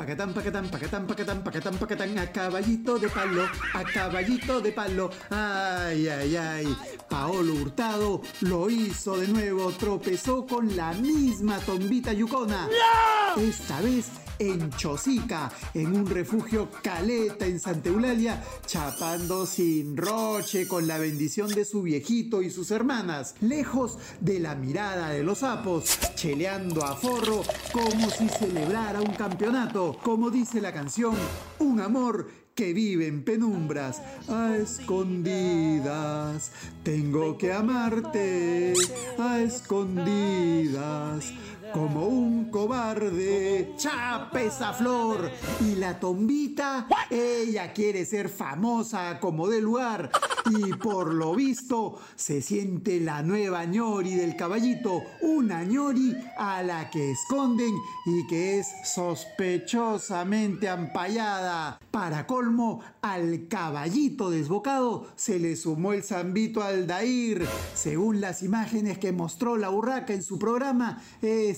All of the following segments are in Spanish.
Pacatán, pacatán, pacatán, pacatán, pacatán, pacatán, a caballito de palo, a caballito de palo. Ay, ay, ay. Paolo Hurtado lo hizo de nuevo, tropezó con la misma tombita yucona. Esta vez en Chosica, en un refugio caleta en Santa Eulalia, chapando sin roche con la bendición de su viejito y sus hermanas, lejos de la mirada de los sapos, cheleando a forro como si celebrara un campeonato, como dice la canción, un amor que vive en penumbras, a escondidas. Tengo que amarte, a escondidas como un cobarde. ¡Chapa esa flor! Y la tombita, ella quiere ser famosa como de lugar. Y por lo visto, se siente la nueva ñori del caballito. Una ñori a la que esconden y que es sospechosamente ampallada. Para colmo, al caballito desbocado se le sumó el zambito Aldair. Según las imágenes que mostró la burraca en su programa,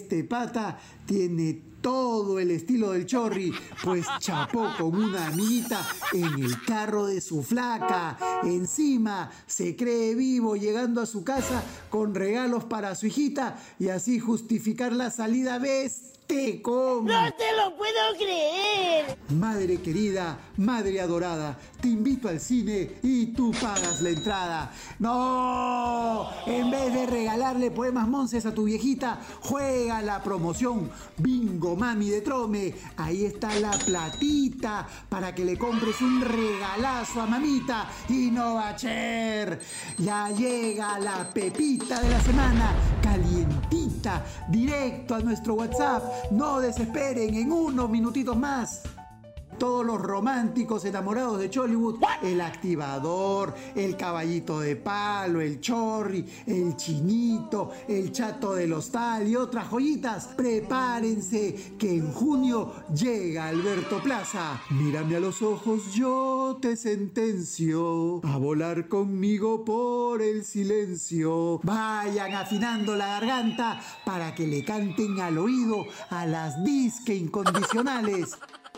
este pata tiene todo el estilo del chorri, pues chapó con una amiguita en el carro de su flaca. Encima se cree vivo llegando a su casa con regalos para su hijita y así justificar la salida ¿ves? ¡No te lo puedo creer! Madre querida, madre adorada, te invito al cine y tú pagas la entrada. ¡No! En vez de regalarle poemas monces a tu viejita, juega la promoción Bingo Mami de Trome. Ahí está la platita para que le compres un regalazo a mamita y no va a cher. Ya llega la pepita de la semana, calientita, directo a nuestro WhatsApp no desesperen en unos minutitos más todos los románticos enamorados de Chollywood, el activador, el caballito de palo, el chorri, el chinito, el chato del hostal y otras joyitas, prepárense que en junio llega Alberto Plaza. Mírame a los ojos, yo te sentencio a volar conmigo por el silencio. Vayan afinando la garganta para que le canten al oído a las disque incondicionales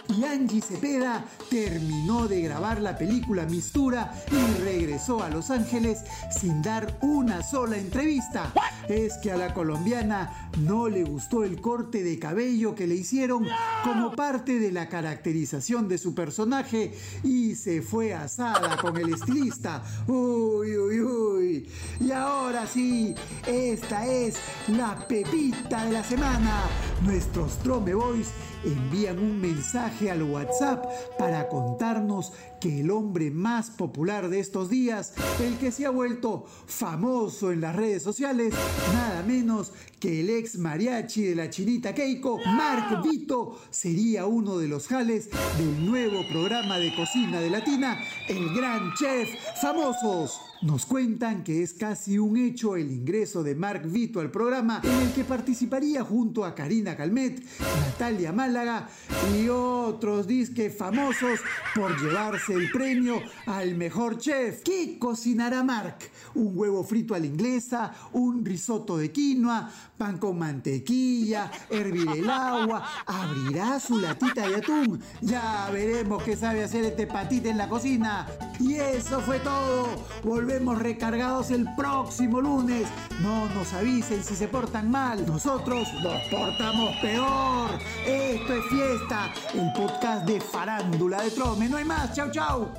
y Angie Cepeda terminó de grabar la película Mistura y regresó a Los Ángeles sin dar una sola entrevista. Es que a la colombiana no le gustó el corte de cabello que le hicieron como parte de la caracterización de su personaje y se fue asada con el estilista. Uy, uy, uy. Y ahora sí, esta es la pepita de la semana. Nuestros Trome Boys envían un mensaje al WhatsApp para contarnos que el hombre más popular de estos días, el que se ha vuelto famoso en las redes sociales, nada menos que el ex mariachi de la chinita Keiko, Mark Vito, sería uno de los jales del nuevo programa de cocina de Latina, El Gran Chef Famosos. Nos cuentan que es casi un hecho el ingreso de Mark Vito al programa en el que participaría junto a Karina Calmet, Natalia Málaga y otros disques famosos por llevarse el premio al mejor chef. ¿Qué cocinará Mark? Un huevo frito a la inglesa, un risotto de quinoa, pan con mantequilla, hervir el agua, abrirá su latita de atún. Ya veremos qué sabe hacer este patita en la cocina. Y eso fue todo. Volvemos recargados el próximo lunes. No nos avisen si se portan mal. Nosotros nos portamos peor. Esto es fiesta. Podcast de Farándula de Trome. No hay más. Chau, chau.